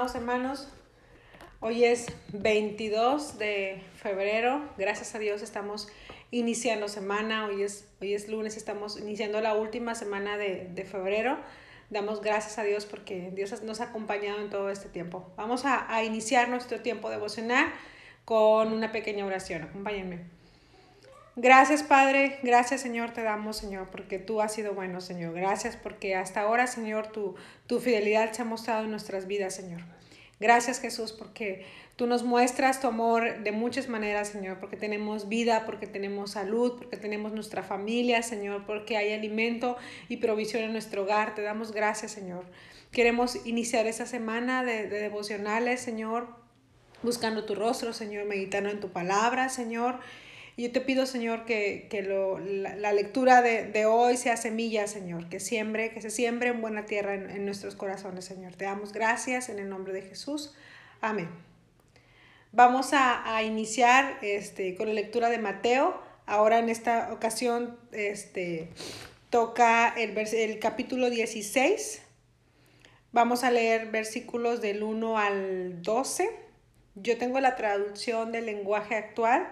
Amados hermanos. Hoy es 22 de febrero. Gracias a Dios estamos iniciando semana. Hoy es, hoy es lunes, estamos iniciando la última semana de, de febrero. Damos gracias a Dios porque Dios nos ha acompañado en todo este tiempo. Vamos a, a iniciar nuestro tiempo devocional con una pequeña oración. Acompáñenme. Gracias, Padre. Gracias, Señor, te damos, Señor, porque tú has sido bueno, Señor. Gracias porque hasta ahora, Señor, tu, tu fidelidad se ha mostrado en nuestras vidas, Señor. Gracias, Jesús, porque tú nos muestras tu amor de muchas maneras, Señor, porque tenemos vida, porque tenemos salud, porque tenemos nuestra familia, Señor, porque hay alimento y provisión en nuestro hogar. Te damos gracias, Señor. Queremos iniciar esa semana de, de devocionales, Señor, buscando tu rostro, Señor, meditando en tu palabra, Señor. Y yo te pido, Señor, que, que lo, la, la, lectura de, de, hoy sea semilla, Señor, que siembre, que se siembre en buena tierra en, en, nuestros corazones, Señor. Te damos gracias en el nombre de Jesús. Amén. Vamos a, a iniciar este, con la lectura de Mateo. Ahora en esta ocasión este, toca el, el capítulo 16. Vamos a leer versículos del 1 al 12. Yo tengo la traducción del lenguaje actual.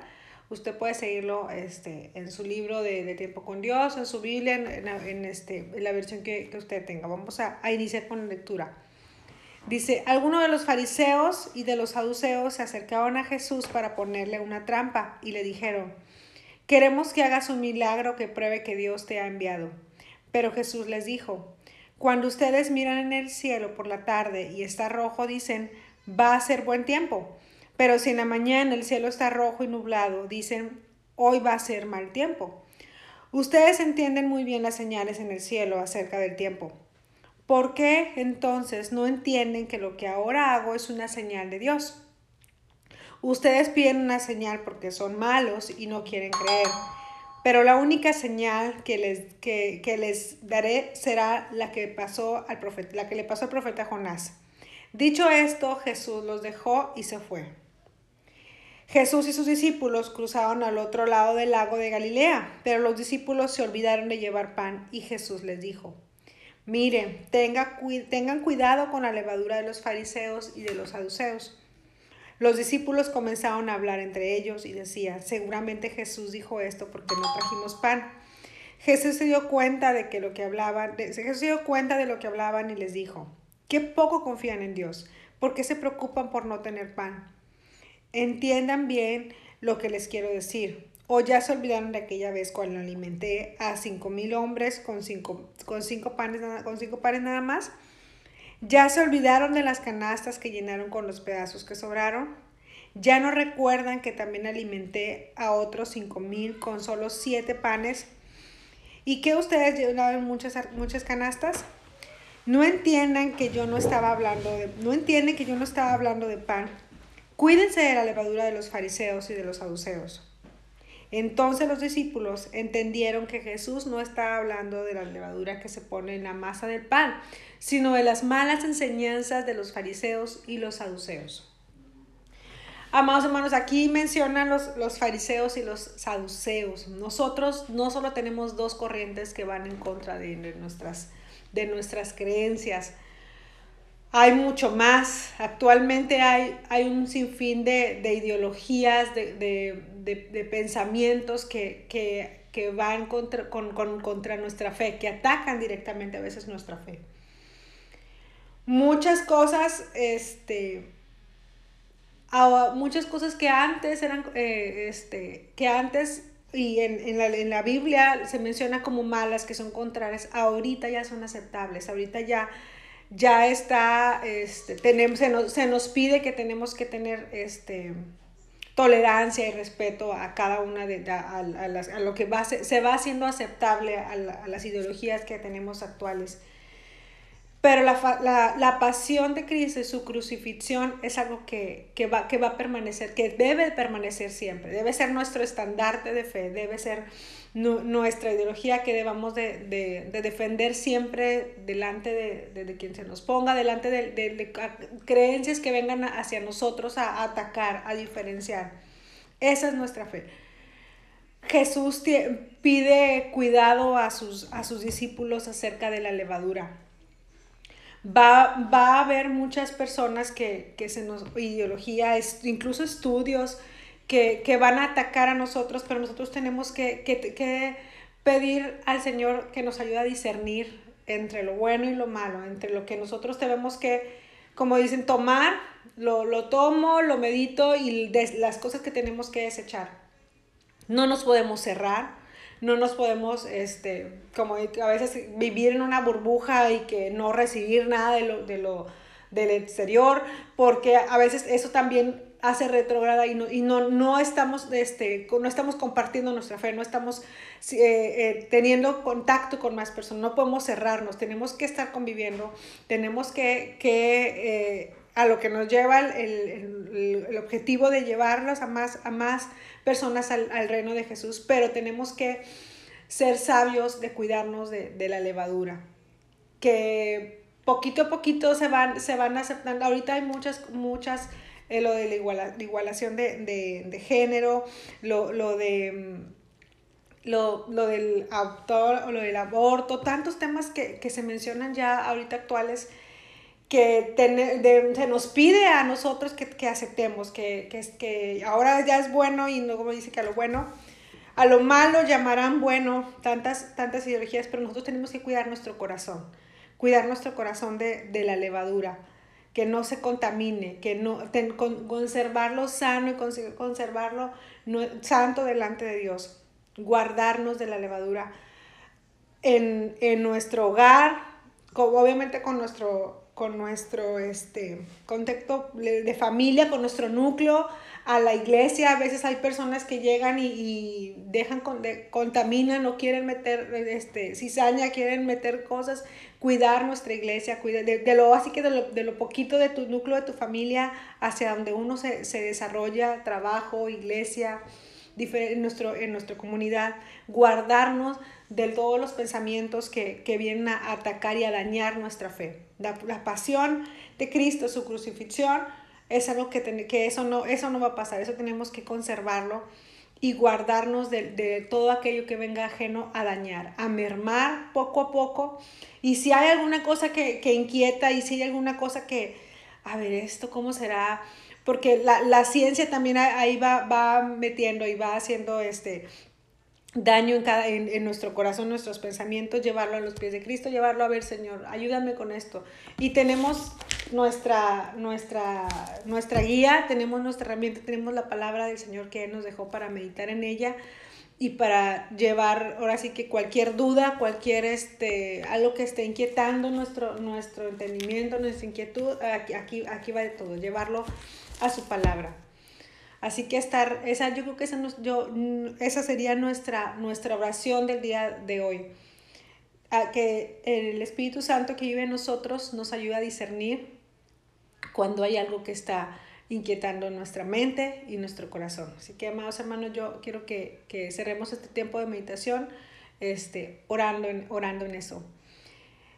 Usted puede seguirlo este, en su libro de, de Tiempo con Dios, en su Biblia, en, en, en este, en la versión que, que, usted tenga. Vamos a, a, iniciar con la lectura. Dice, algunos de los fariseos y de los saduceos se acercaban a Jesús para ponerle una trampa y le dijeron, queremos que hagas un milagro que pruebe que Dios te ha enviado. Pero Jesús les dijo, cuando ustedes miran en el cielo por la tarde y está rojo, dicen, va a ser buen tiempo. Pero si en la mañana el cielo está rojo y nublado, dicen, hoy va a ser mal tiempo. Ustedes entienden muy bien las señales en el cielo acerca del tiempo. ¿Por qué entonces no entienden que lo que ahora hago es una señal de Dios? Ustedes piden una señal porque son malos y no quieren creer. Pero la única señal que les, que, que les daré será la que, pasó al profeta, la que le pasó al profeta Jonás. Dicho esto, Jesús los dejó y se fue. Jesús y sus discípulos cruzaron al otro lado del lago de Galilea, pero los discípulos se olvidaron de llevar pan y Jesús les dijo, miren, tenga, tengan cuidado con la levadura de los fariseos y de los saduceos. Los discípulos comenzaron a hablar entre ellos y decían, seguramente Jesús dijo esto porque no trajimos pan. Jesús se dio cuenta de que lo que hablaban, Jesús se dio cuenta de lo que hablaban y les dijo, qué poco confían en Dios, ¿por qué se preocupan por no tener pan? Entiendan bien lo que les quiero decir. O ya se olvidaron de aquella vez cuando alimenté a cinco mil hombres con cinco, con, cinco panes, con cinco panes nada más. Ya se olvidaron de las canastas que llenaron con los pedazos que sobraron. Ya no recuerdan que también alimenté a otros cinco mil con solo siete panes. ¿Y que ustedes llenaron muchas, muchas canastas? No entiendan que yo no estaba hablando de, no entienden que yo no estaba hablando de pan Cuídense de la levadura de los fariseos y de los saduceos. Entonces los discípulos entendieron que Jesús no estaba hablando de la levadura que se pone en la masa del pan, sino de las malas enseñanzas de los fariseos y los saduceos. Amados hermanos, aquí mencionan los, los fariseos y los saduceos. Nosotros no solo tenemos dos corrientes que van en contra de, nuestras, de nuestras creencias, hay mucho más. Actualmente hay, hay un sinfín de, de ideologías, de, de, de, pensamientos que, que, que van contra, con, con, contra nuestra fe, que atacan directamente a veces nuestra fe. Muchas cosas, este, muchas cosas que antes eran, eh, este, que antes y en, en, la, en la Biblia se menciona como malas, que son contrarias, ahorita ya son aceptables, ahorita ya ya está, este, tenemos, se, nos, se nos pide que tenemos que tener este, tolerancia y respeto a cada una de a, a, las, a lo que va, se, se va haciendo aceptable a, la, a, las ideologías que tenemos actuales. Pero la, la, la, pasión de Cristo y su crucifixión es algo que, que, va, que va a permanecer, que debe permanecer siempre, debe ser nuestro estandarte de fe, debe ser nuestra ideología que debamos de, de, de defender siempre delante de, de, quien se nos ponga, delante de, creencias que vengan hacia nosotros a, a, atacar, a diferenciar. Esa es nuestra fe. Jesús pide cuidado a sus, a sus discípulos acerca de la levadura. Va, va a haber muchas personas que, que se nos, ideología, incluso estudios, que, que, van a atacar a nosotros, pero nosotros tenemos que, que, que pedir al Señor que nos ayude a discernir entre lo bueno y lo malo, entre lo que nosotros tenemos que, como dicen, tomar, lo, lo tomo, lo medito y las cosas que tenemos que desechar. No nos podemos cerrar, no nos podemos, este, como a veces vivir en una burbuja y que no recibir nada de lo, de lo del exterior, porque a veces eso también hace retrograda y no, y no, no, estamos, este, no estamos compartiendo nuestra fe, no estamos eh, eh, teniendo contacto con más personas, no podemos cerrarnos, tenemos que estar conviviendo, tenemos que, que eh, a lo que nos lleva el, el, el, objetivo de llevarlos a más, a más personas al, al, reino de Jesús, pero tenemos que ser sabios de cuidarnos de, de la levadura, que poquito a poquito se van, se van aceptando, ahorita hay muchas, muchas eh, lo de la, igualación de, género, lo, de... Mm, lo, del autor o lo del aborto, tantos temas que, se mencionan ya ahorita actuales que se nos pide a nosotros que, aceptemos, que, que, que ahora ya es bueno y no como dice que a lo bueno, a lo malo llamarán bueno, tantas, tantas ideologías, pero nosotros tenemos que cuidar nuestro corazón, cuidar nuestro corazón de, de la levadura que no se contamine, que no conservarlo sano y conservarlo santo delante de Dios, guardarnos de la levadura en, nuestro hogar, obviamente con nuestro, con nuestro este, contexto de familia, con nuestro núcleo, a la iglesia. A veces hay personas que llegan y, dejan, contaminan o quieren meter este, cizaña, quieren meter cosas cuidar nuestra iglesia, cuidar de, lo así que de lo, de lo, poquito de tu núcleo, de tu familia, hacia donde uno se, se desarrolla, trabajo, iglesia, en, nuestro, en nuestra comunidad, guardarnos de todos los pensamientos que, que vienen a atacar y a dañar nuestra fe. La, la pasión de Cristo, su crucifixión, es algo que, que eso, no, eso no va a pasar, eso tenemos que conservarlo y guardarnos de, todo aquello que venga ajeno a dañar, a mermar poco a poco. Y si hay alguna cosa que, inquieta y si hay alguna cosa que, a ver, esto cómo será, porque la, ciencia también ahí va, va metiendo y va haciendo este daño en, cada, en, nuestro corazón, nuestros pensamientos, llevarlo a los pies de Cristo, llevarlo a ver, Señor, ayúdame con esto. Y tenemos nuestra, nuestra, nuestra guía, tenemos nuestra herramienta, tenemos la palabra del Señor que nos dejó para meditar en ella y para llevar, ahora sí que cualquier duda, cualquier, este, algo que esté inquietando nuestro, nuestro entendimiento, nuestra inquietud, aquí, aquí, va de todo, llevarlo a su palabra. Así que estar, esa, yo creo que esa, yo, esa sería nuestra, nuestra oración del día de hoy. A que el Espíritu Santo que vive en nosotros nos ayude a discernir cuando hay algo que está inquietando nuestra mente y nuestro corazón. Así que, amados hermanos, yo quiero que, que cerremos este tiempo de meditación este, orando, en, orando en eso.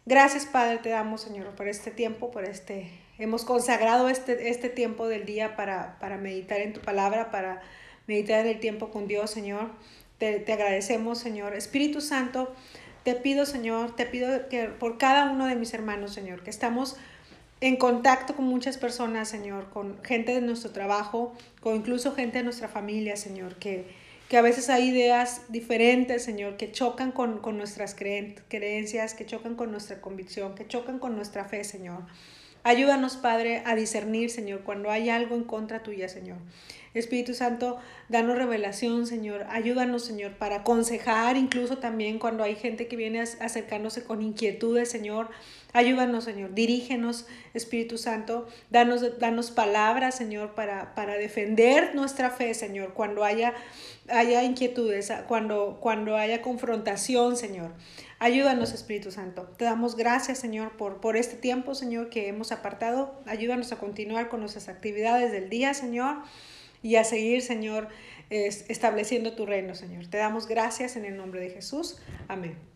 Gracias, Padre, te damos, Señor, por este tiempo, por este... Hemos consagrado este, este tiempo del día para, para meditar en tu palabra, para meditar en el tiempo con Dios, Señor. Te, te agradecemos, Señor. Espíritu Santo, te pido, Señor, te pido que por cada uno de mis hermanos, Señor, que estamos en contacto con muchas personas, Señor, con gente de nuestro trabajo, con incluso gente de nuestra familia, Señor, que, que a veces hay ideas diferentes, Señor, que chocan con, con nuestras creencias, que chocan con nuestra convicción, que chocan con nuestra fe, Señor. Ayúdanos, Padre, a discernir, Señor, cuando hay algo en contra tuya, Señor. Espíritu Santo, danos revelación, Señor. Ayúdanos, Señor, para aconsejar, incluso también cuando hay gente que viene acercándose con inquietudes, Señor. Ayúdanos, Señor. Dirígenos, Espíritu Santo. Danos, danos palabras, Señor, para, para defender nuestra fe, Señor, cuando haya, haya inquietudes, cuando, cuando haya confrontación, Señor. Ayúdanos, Espíritu Santo. Te damos gracias, Señor, por, por este tiempo, Señor, que hemos apartado. Ayúdanos a continuar con nuestras actividades del día, Señor, y a seguir, Señor, estableciendo tu reino, Señor. Te damos gracias en el nombre de Jesús. Amén.